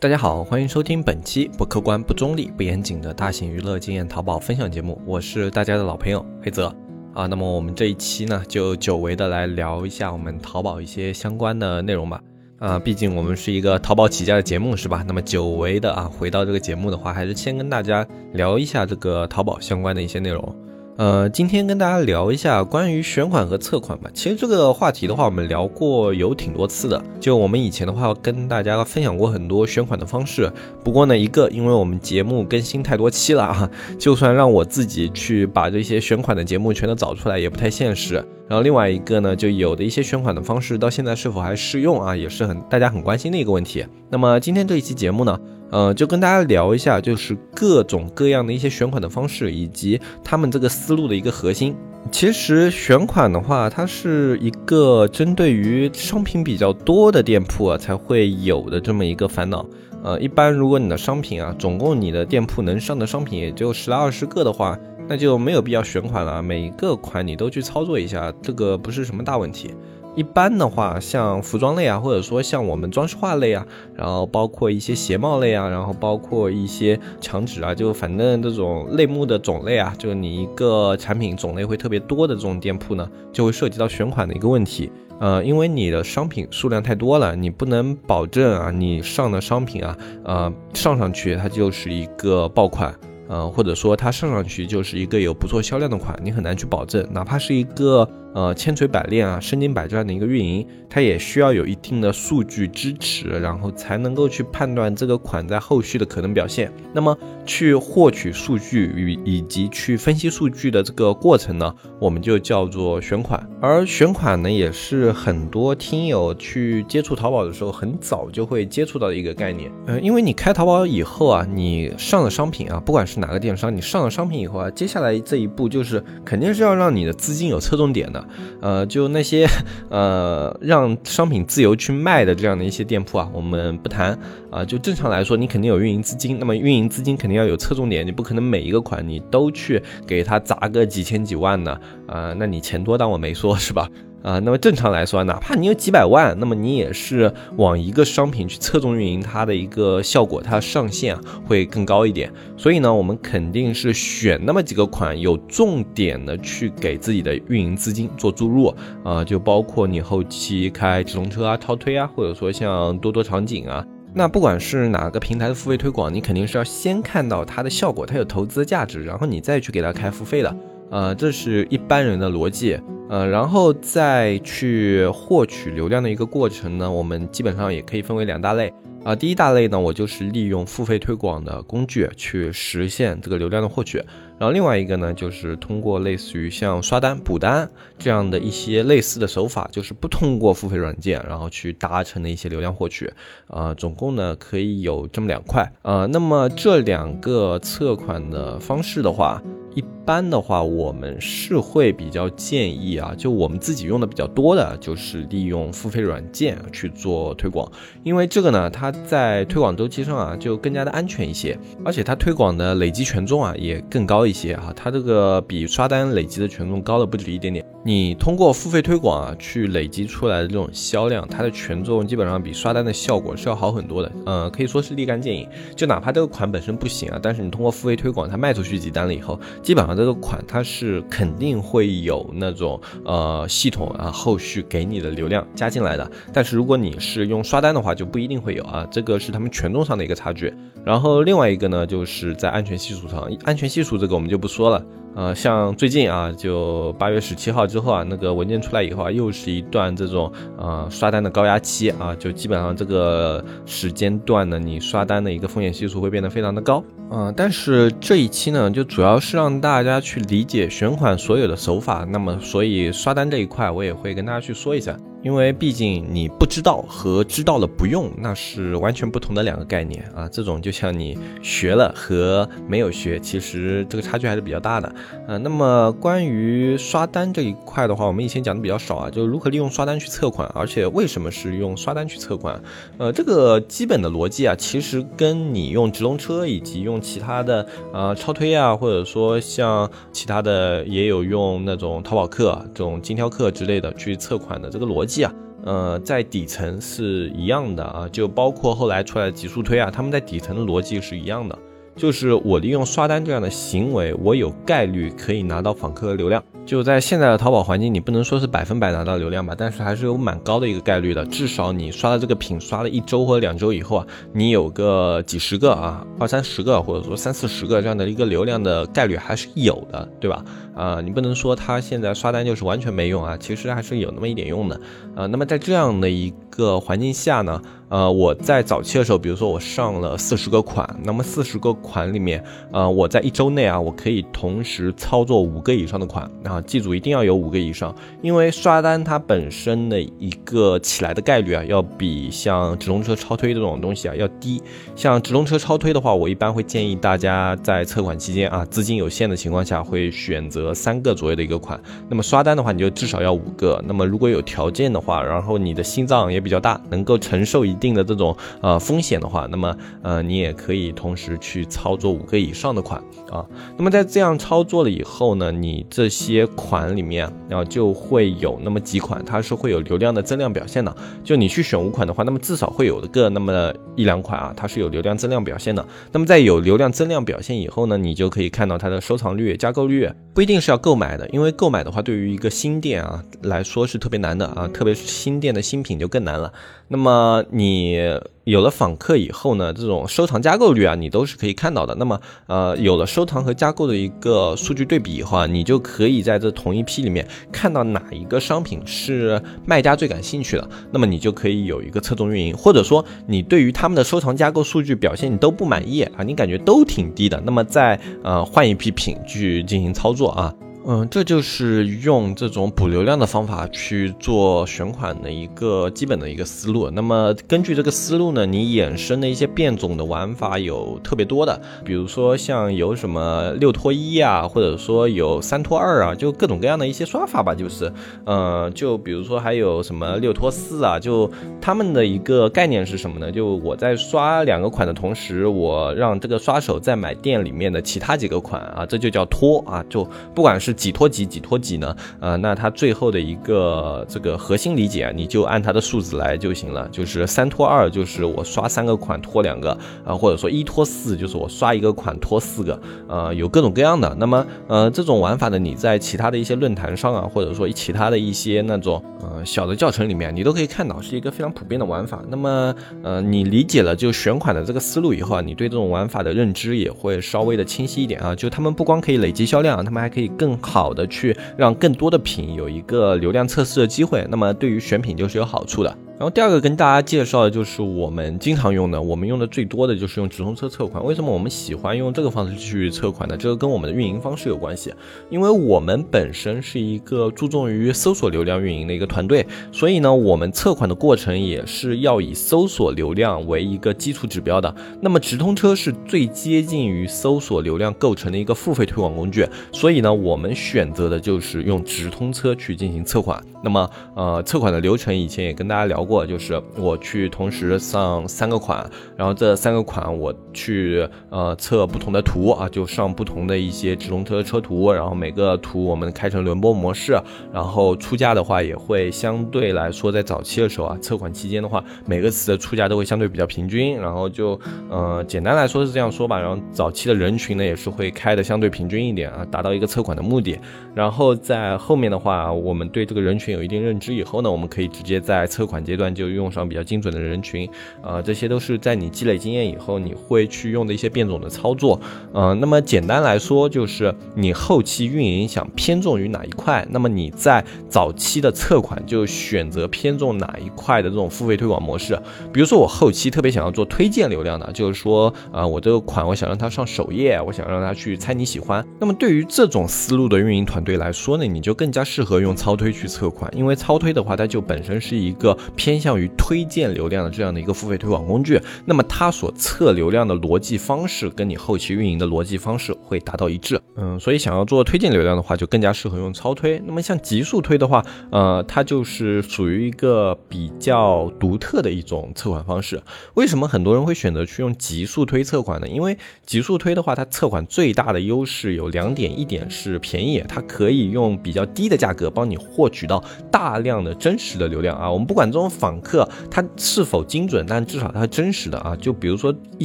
大家好，欢迎收听本期不客观、不中立、不严谨的大型娱乐经验淘宝分享节目，我是大家的老朋友黑泽啊。那么我们这一期呢，就久违的来聊一下我们淘宝一些相关的内容吧。啊，毕竟我们是一个淘宝起家的节目，是吧？那么久违的啊，回到这个节目的话，还是先跟大家聊一下这个淘宝相关的一些内容。呃，今天跟大家聊一下关于选款和测款吧。其实这个话题的话，我们聊过有挺多次的。就我们以前的话，跟大家分享过很多选款的方式。不过呢，一个因为我们节目更新太多期了啊，就算让我自己去把这些选款的节目全都找出来，也不太现实。然后另外一个呢，就有的一些选款的方式到现在是否还适用啊，也是很大家很关心的一个问题。那么今天这一期节目呢？呃，就跟大家聊一下，就是各种各样的一些选款的方式，以及他们这个思路的一个核心。其实选款的话，它是一个针对于商品比较多的店铺啊才会有的这么一个烦恼。呃，一般如果你的商品啊，总共你的店铺能上的商品也就十来二十个的话，那就没有必要选款了，每一个款你都去操作一下，这个不是什么大问题。一般的话，像服装类啊，或者说像我们装饰画类啊，然后包括一些鞋帽类啊，然后包括一些墙纸啊，就反正这种类目的种类啊，就你一个产品种类会特别多的这种店铺呢，就会涉及到选款的一个问题。呃，因为你的商品数量太多了，你不能保证啊，你上的商品啊，呃，上上去它就是一个爆款。呃，或者说它上上去就是一个有不错销量的款，你很难去保证，哪怕是一个。呃，千锤百炼啊，身经百战的一个运营，它也需要有一定的数据支持，然后才能够去判断这个款在后续的可能表现。那么，去获取数据与以及去分析数据的这个过程呢，我们就叫做选款。而选款呢，也是很多听友去接触淘宝的时候，很早就会接触到的一个概念。呃，因为你开淘宝以后啊，你上了商品啊，不管是哪个电商，你上了商品以后啊，接下来这一步就是肯定是要让你的资金有侧重点的。呃，就那些呃让商品自由去卖的这样的一些店铺啊，我们不谈啊。就正常来说，你肯定有运营资金，那么运营资金肯定要有侧重点，你不可能每一个款你都去给他砸个几千几万呢啊，那你钱多当我没说，是吧？啊，那么正常来说，哪怕你有几百万，那么你也是往一个商品去侧重运营，它的一个效果，它上限会更高一点。所以呢，我们肯定是选那么几个款，有重点的去给自己的运营资金做注入啊，就包括你后期开直通车啊、超推啊，或者说像多多场景啊，那不管是哪个平台的付费推广，你肯定是要先看到它的效果，它有投资价值，然后你再去给它开付费的。呃，这是一般人的逻辑。呃，然后再去获取流量的一个过程呢，我们基本上也可以分为两大类啊。第一大类呢，我就是利用付费推广的工具去实现这个流量的获取。然后另外一个呢，就是通过类似于像刷单、补单这样的一些类似的手法，就是不通过付费软件，然后去达成的一些流量获取。啊，总共呢可以有这么两块啊。那么这两个测款的方式的话。一般的话，我们是会比较建议啊，就我们自己用的比较多的，就是利用付费软件去做推广，因为这个呢，它在推广周期上啊，就更加的安全一些，而且它推广的累积权重啊也更高一些哈，它这个比刷单累积的权重高了不止一点点。你通过付费推广啊，去累积出来的这种销量，它的权重基本上比刷单的效果是要好很多的，呃，可以说是立竿见影。就哪怕这个款本身不行啊，但是你通过付费推广，它卖出去几单了以后，基本上这个款它是肯定会有那种呃系统啊后续给你的流量加进来的。但是如果你是用刷单的话，就不一定会有啊，这个是他们权重上的一个差距。然后另外一个呢，就是在安全系数上，安全系数这个我们就不说了。呃，像最近啊，就八月十七号之后啊，那个文件出来以后啊，又是一段这种呃刷单的高压期啊，就基本上这个时间段呢，你刷单的一个风险系数会变得非常的高。嗯，但是这一期呢，就主要是让大家去理解选款所有的手法，那么所以刷单这一块我也会跟大家去说一下。因为毕竟你不知道和知道了不用，那是完全不同的两个概念啊。这种就像你学了和没有学，其实这个差距还是比较大的。呃，那么关于刷单这一块的话，我们以前讲的比较少啊，就是如何利用刷单去测款，而且为什么是用刷单去测款？呃，这个基本的逻辑啊，其实跟你用直通车以及用其他的呃超推啊，或者说像其他的也有用那种淘宝客这种精挑客之类的去测款的这个逻辑。啊，呃，在底层是一样的啊，就包括后来出来的极速推啊，他们在底层的逻辑是一样的，就是我利用刷单这样的行为，我有概率可以拿到访客的流量。就在现在的淘宝环境，你不能说是百分百拿到流量吧，但是还是有蛮高的一个概率的。至少你刷了这个品，刷了一周或者两周以后啊，你有个几十个啊，二三十个，或者说三四十个这样的一个流量的概率还是有的，对吧？啊，你不能说他现在刷单就是完全没用啊，其实还是有那么一点用的。啊，那么在这样的一个环境下呢？呃，我在早期的时候，比如说我上了四十个款，那么四十个款里面，呃，我在一周内啊，我可以同时操作五个以上的款啊，记住一定要有五个以上，因为刷单它本身的一个起来的概率啊，要比像直通车超推这种东西啊要低。像直通车超推的话，我一般会建议大家在测款期间啊，资金有限的情况下，会选择三个左右的一个款。那么刷单的话，你就至少要五个。那么如果有条件的话，然后你的心脏也比较大，能够承受一。定的这种呃风险的话，那么呃你也可以同时去操作五个以上的款啊。那么在这样操作了以后呢，你这些款里面然后就会有那么几款，它是会有流量的增量表现的。就你去选五款的话，那么至少会有个那么一两款啊，它是有流量增量表现的。那么在有流量增量表现以后呢，你就可以看到它的收藏率、加购率，不一定是要购买的，因为购买的话对于一个新店啊来说是特别难的啊，特别是新店的新品就更难了。那么你有了访客以后呢，这种收藏加购率啊，你都是可以看到的。那么呃，有了收藏和加购的一个数据对比以后啊，你就可以在这同一批里面看到哪一个商品是卖家最感兴趣的，那么你就可以有一个侧重运营，或者说你对于他们的收藏加购数据表现你都不满意啊，你感觉都挺低的，那么再呃换一批品去进行操作啊。嗯，这就是用这种补流量的方法去做选款的一个基本的一个思路。那么根据这个思路呢，你衍生的一些变种的玩法有特别多的，比如说像有什么六拖一啊，或者说有三拖二啊，就各种各样的一些刷法吧。就是，嗯，就比如说还有什么六拖四啊，就他们的一个概念是什么呢？就我在刷两个款的同时，我让这个刷手再买店里面的其他几个款啊，这就叫拖啊。就不管是几拖几几拖几呢？呃，那它最后的一个这个核心理解啊，你就按它的数字来就行了。就是三拖二，就是我刷三个款拖两个啊，或者说一拖四，就是我刷一个款拖四个，呃，有各种各样的。那么，呃，这种玩法呢，你在其他的一些论坛上啊，或者说其他的一些那种呃小的教程里面，你都可以看到是一个非常普遍的玩法。那么，呃，你理解了就选款的这个思路以后啊，你对这种玩法的认知也会稍微的清晰一点啊。就他们不光可以累积销量，他们还可以更。好的，去让更多的品有一个流量测试的机会，那么对于选品就是有好处的。然后第二个跟大家介绍的就是我们经常用的，我们用的最多的就是用直通车测款。为什么我们喜欢用这个方式去测款呢？这个跟我们的运营方式有关系。因为我们本身是一个注重于搜索流量运营的一个团队，所以呢，我们测款的过程也是要以搜索流量为一个基础指标的。那么直通车是最接近于搜索流量构成的一个付费推广工具，所以呢，我们选择的就是用直通车去进行测款。那么，呃，测款的流程以前也跟大家聊。过就是我去同时上三个款，然后这三个款我去呃测不同的图啊，就上不同的一些直通车车图，然后每个图我们开成轮播模式，然后出价的话也会相对来说在早期的时候啊，测款期间的话，每个词的出价都会相对比较平均，然后就呃简单来说是这样说吧，然后早期的人群呢也是会开的相对平均一点啊，达到一个测款的目的，然后在后面的话，我们对这个人群有一定认知以后呢，我们可以直接在测款阶段就用上比较精准的人群，啊，这些都是在你积累经验以后，你会去用的一些变种的操作，嗯，那么简单来说，就是你后期运营想偏重于哪一块，那么你在早期的测款就选择偏重哪一块的这种付费推广模式。比如说我后期特别想要做推荐流量的，就是说，啊，我这个款我想让它上首页，我想让它去猜你喜欢。那么对于这种思路的运营团队来说呢，你就更加适合用超推去测款，因为超推的话，它就本身是一个偏。偏向于推荐流量的这样的一个付费推广工具，那么它所测流量的逻辑方式跟你后期运营的逻辑方式会达到一致。嗯，所以想要做推荐流量的话，就更加适合用超推。那么像极速推的话，呃，它就是属于一个比较独特的一种测款方式。为什么很多人会选择去用极速推测款呢？因为极速推的话，它测款最大的优势有两点，一点是便宜，它可以用比较低的价格帮你获取到大量的真实的流量啊。我们不管这种访客它是否精准，但至少它是真实的啊。就比如说一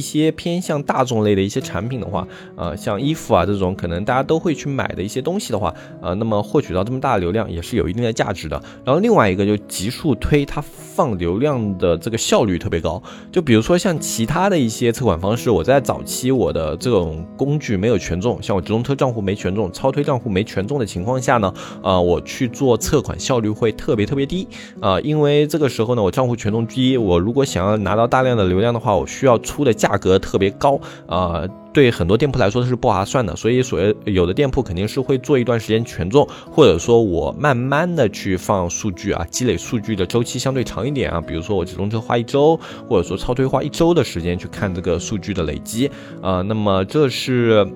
些偏向大众类的一些产品的话，呃，像衣服啊这种可能大家都会去买的一些东西的话，呃，那么获取到这么大的流量也是有一定的价值的。然后另外一个就极速推，它放流量的这个效率特别高。就比如说像其他的一些测款方式，我在早期我的这种工具没有权重，像我直通车账户没权重，超推账户没权重的情况下呢，啊，我去做测款效率会特别特别低啊，因为这个时候呢，我账户权重低，我如果想要拿到大量的流量的话，我需要出的价格特别高啊。对很多店铺来说是不划算的，所以所谓有的店铺肯定是会做一段时间权重，或者说我慢慢的去放数据啊，积累数据的周期相对长一点啊，比如说我直通车花一周，或者说超推花一周的时间去看这个数据的累积啊，那么这是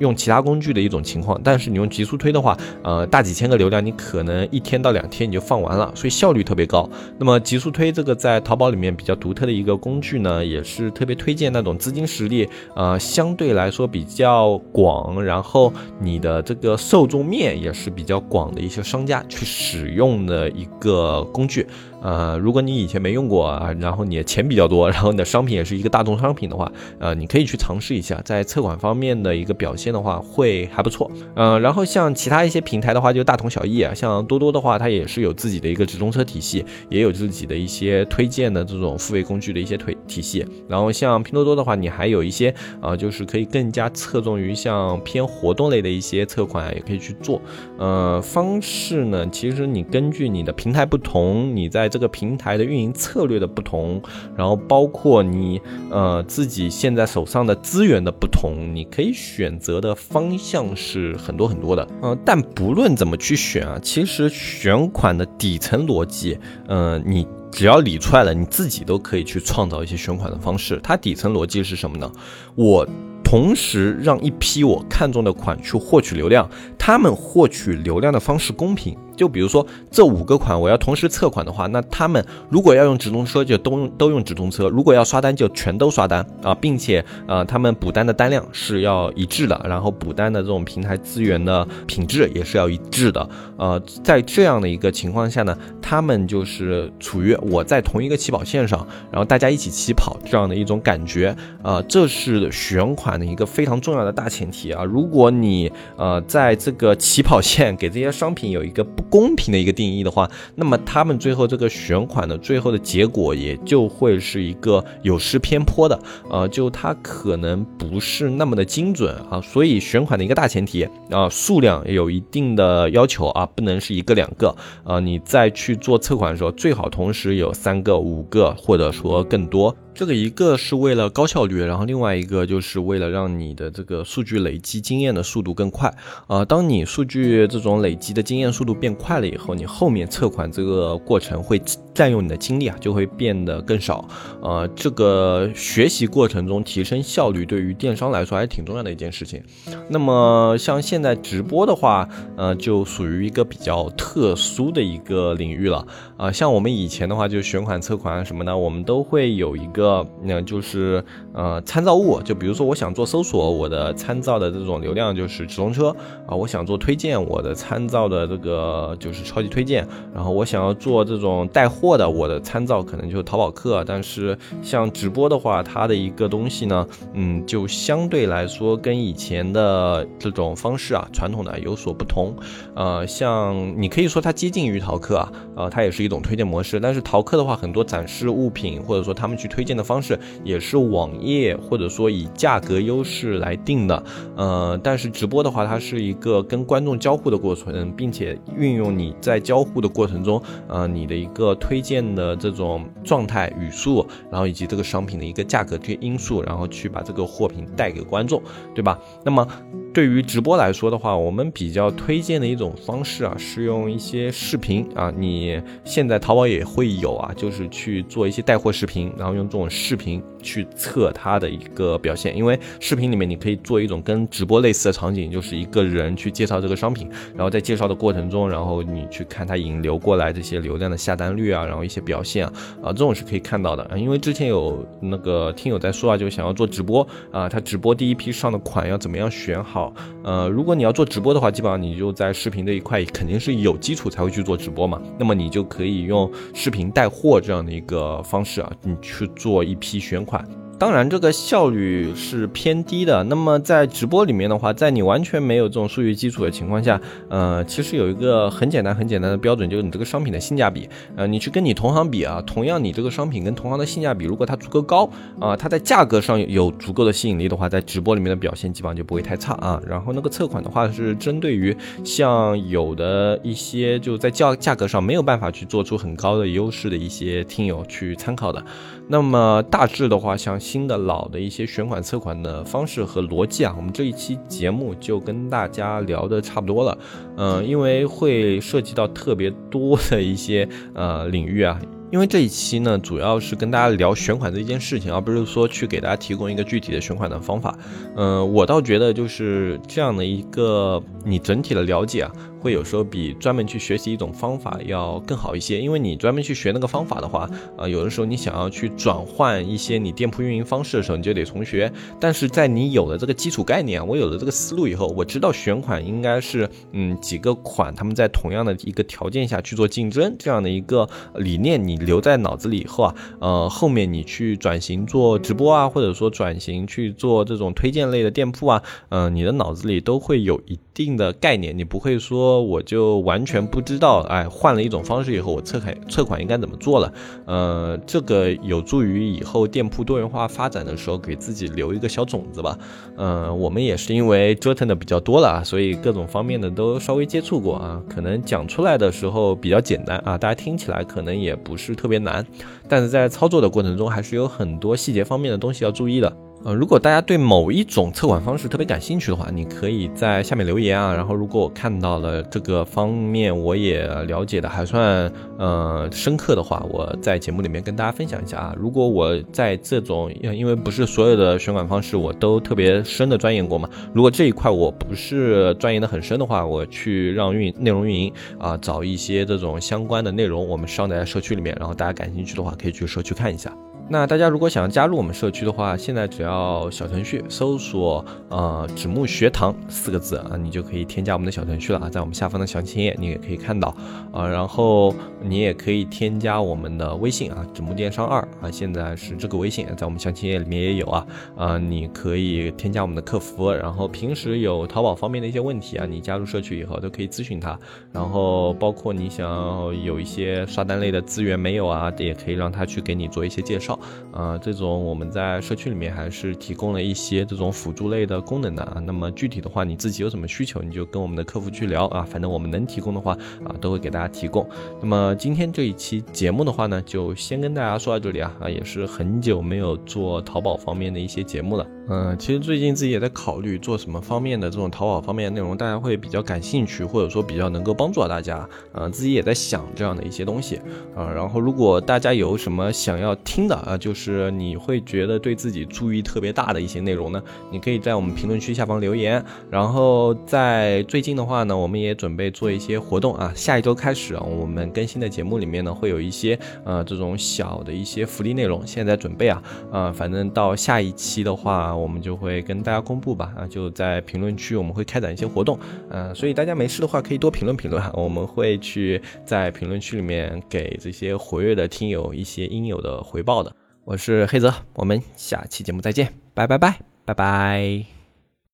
用其他工具的一种情况，但是你用极速推的话，呃，大几千个流量你可能一天到两天你就放完了，所以效率特别高。那么极速推这个在淘宝里面比较独特的一个工具呢，也是特别推荐那种资金实力呃相对。对来说比较广，然后你的这个受众面也是比较广的一些商家去使用的一个工具。呃，如果你以前没用过啊，然后你的钱比较多，然后你的商品也是一个大众商品的话，呃，你可以去尝试一下，在测款方面的一个表现的话会还不错。嗯，然后像其他一些平台的话就大同小异啊，像多多的话，它也是有自己的一个直通车体系，也有自己的一些推荐的这种付费工具的一些推体系。然后像拼多多的话，你还有一些啊，就是可以更加侧重于像偏活动类的一些测款也可以去做。呃，方式呢，其实你根据你的平台不同，你在这个平台的运营策略的不同，然后包括你呃自己现在手上的资源的不同，你可以选择的方向是很多很多的。嗯，但不论怎么去选啊，其实选款的底层逻辑，嗯，你只要理出来了，你自己都可以去创造一些选款的方式。它底层逻辑是什么呢？我同时让一批我看中的款去获取流量，他们获取流量的方式公平。就比如说这五个款，我要同时测款的话，那他们如果要用直通车，就都用都用直通车；如果要刷单，就全都刷单啊，并且呃，他们补单的单量是要一致的，然后补单的这种平台资源的品质也是要一致的。呃，在这样的一个情况下呢，他们就是处于我在同一个起跑线上，然后大家一起起跑这样的一种感觉。呃，这是选款的一个非常重要的大前提啊。如果你呃在这个起跑线给这些商品有一个不公平的一个定义的话，那么他们最后这个选款的最后的结果也就会是一个有失偏颇的，呃，就它可能不是那么的精准啊。所以选款的一个大前提啊，数量有一定的要求啊，不能是一个两个啊。你再去做测款的时候，最好同时有三个、五个，或者说更多。这个一个是为了高效率，然后另外一个就是为了让你的这个数据累积经验的速度更快啊。当你数据这种累积的经验速度变快了以后，你后面测款这个过程会占用你的精力啊，就会变得更少。呃，这个学习过程中提升效率，对于电商来说还是挺重要的一件事情。那么像现在直播的话，呃，就属于一个比较特殊的一个领域了啊。像我们以前的话，就选款测款什么的，我们都会有一个。个那就是呃参照物，就比如说我想做搜索，我的参照的这种流量就是直通车啊；我想做推荐，我的参照的这个就是超级推荐；然后我想要做这种带货的，我的参照可能就是淘宝客。但是像直播的话，它的一个东西呢，嗯，就相对来说跟以前的这种方式啊，传统的有所不同。呃，像你可以说它接近于淘客啊，呃，它也是一种推荐模式。但是淘客的话，很多展示物品或者说他们去推荐。的方式也是网页或者说以价格优势来定的，呃，但是直播的话，它是一个跟观众交互的过程，并且运用你在交互的过程中，呃，你的一个推荐的这种状态语速，然后以及这个商品的一个价格这些因素，然后去把这个货品带给观众，对吧？那么。对于直播来说的话，我们比较推荐的一种方式啊，是用一些视频啊，你现在淘宝也会有啊，就是去做一些带货视频，然后用这种视频去测它的一个表现，因为视频里面你可以做一种跟直播类似的场景，就是一个人去介绍这个商品，然后在介绍的过程中，然后你去看它引流过来这些流量的下单率啊，然后一些表现啊，啊，这种是可以看到的，因为之前有那个听友在说啊，就想要做直播啊，他直播第一批上的款要怎么样选好？呃，如果你要做直播的话，基本上你就在视频这一块肯定是有基础才会去做直播嘛。那么你就可以用视频带货这样的一个方式啊，你去做一批选款。当然，这个效率是偏低的。那么在直播里面的话，在你完全没有这种数据基础的情况下，呃，其实有一个很简单、很简单的标准，就是你这个商品的性价比。呃，你去跟你同行比啊，同样你这个商品跟同行的性价比，如果它足够高啊，它在价格上有足够的吸引力的话，在直播里面的表现基本上就不会太差啊。然后那个测款的话，是针对于像有的一些就在价价格上没有办法去做出很高的优势的一些听友去参考的。那么大致的话，像新的、老的一些选款、测款的方式和逻辑啊，我们这一期节目就跟大家聊的差不多了。嗯，因为会涉及到特别多的一些呃领域啊。因为这一期呢，主要是跟大家聊选款这一件事情，而不是说去给大家提供一个具体的选款的方法。嗯，我倒觉得就是这样的一个你整体的了解啊。会有时候比专门去学习一种方法要更好一些，因为你专门去学那个方法的话，啊，有的时候你想要去转换一些你店铺运营方式的时候，你就得重学。但是在你有了这个基础概念，我有了这个思路以后，我知道选款应该是，嗯，几个款他们在同样的一个条件下去做竞争这样的一个理念，你留在脑子里以后啊，呃，后面你去转型做直播啊，或者说转型去做这种推荐类的店铺啊，嗯，你的脑子里都会有一定的概念，你不会说。我就完全不知道，哎，换了一种方式以后，我测款测款应该怎么做了？呃，这个有助于以后店铺多元化发展的时候，给自己留一个小种子吧。嗯，我们也是因为折腾的比较多了啊，所以各种方面的都稍微接触过啊，可能讲出来的时候比较简单啊，大家听起来可能也不是特别难，但是在操作的过程中，还是有很多细节方面的东西要注意的。呃，如果大家对某一种测款方式特别感兴趣的话，你可以在下面留言啊。然后，如果我看到了这个方面我也了解的还算呃深刻的话，我在节目里面跟大家分享一下啊。如果我在这种，因为不是所有的选款方式我都特别深的钻研过嘛，如果这一块我不是钻研的很深的话，我去让运内容运营啊找一些这种相关的内容，我们上在社区里面，然后大家感兴趣的话可以去社区看一下。那大家如果想要加入我们社区的话，现在只要小程序搜索呃“纸木学堂”四个字啊，你就可以添加我们的小程序了啊，在我们下方的详情页你也可以看到啊，然后你也可以添加我们的微信啊，“纸木电商二”啊，现在是这个微信在我们详情页里面也有啊啊，你可以添加我们的客服，然后平时有淘宝方面的一些问题啊，你加入社区以后都可以咨询他，然后包括你想要有一些刷单类的资源没有啊，也可以让他去给你做一些介绍。呃，这种我们在社区里面还是提供了一些这种辅助类的功能的啊。那么具体的话，你自己有什么需求，你就跟我们的客服去聊啊。反正我们能提供的话啊，都会给大家提供。那么今天这一期节目的话呢，就先跟大家说到这里啊啊，也是很久没有做淘宝方面的一些节目了。嗯，其实最近自己也在考虑做什么方面的这种淘宝方面的内容，大家会比较感兴趣，或者说比较能够帮助到大家。呃，自己也在想这样的一些东西啊。然后如果大家有什么想要听的啊，就是你会觉得对自己注意特别大的一些内容呢，你可以在我们评论区下方留言。然后在最近的话呢，我们也准备做一些活动啊。下一周开始啊，我们更新的节目里面呢，会有一些呃这种小的一些福利内容，现在准备啊啊，反正到下一期的话。我们就会跟大家公布吧，啊，就在评论区我们会开展一些活动，呃，所以大家没事的话可以多评论评论，我们会去在评论区里面给这些活跃的听友一些应有的回报的。我是黑泽，我们下期节目再见，拜拜拜拜拜。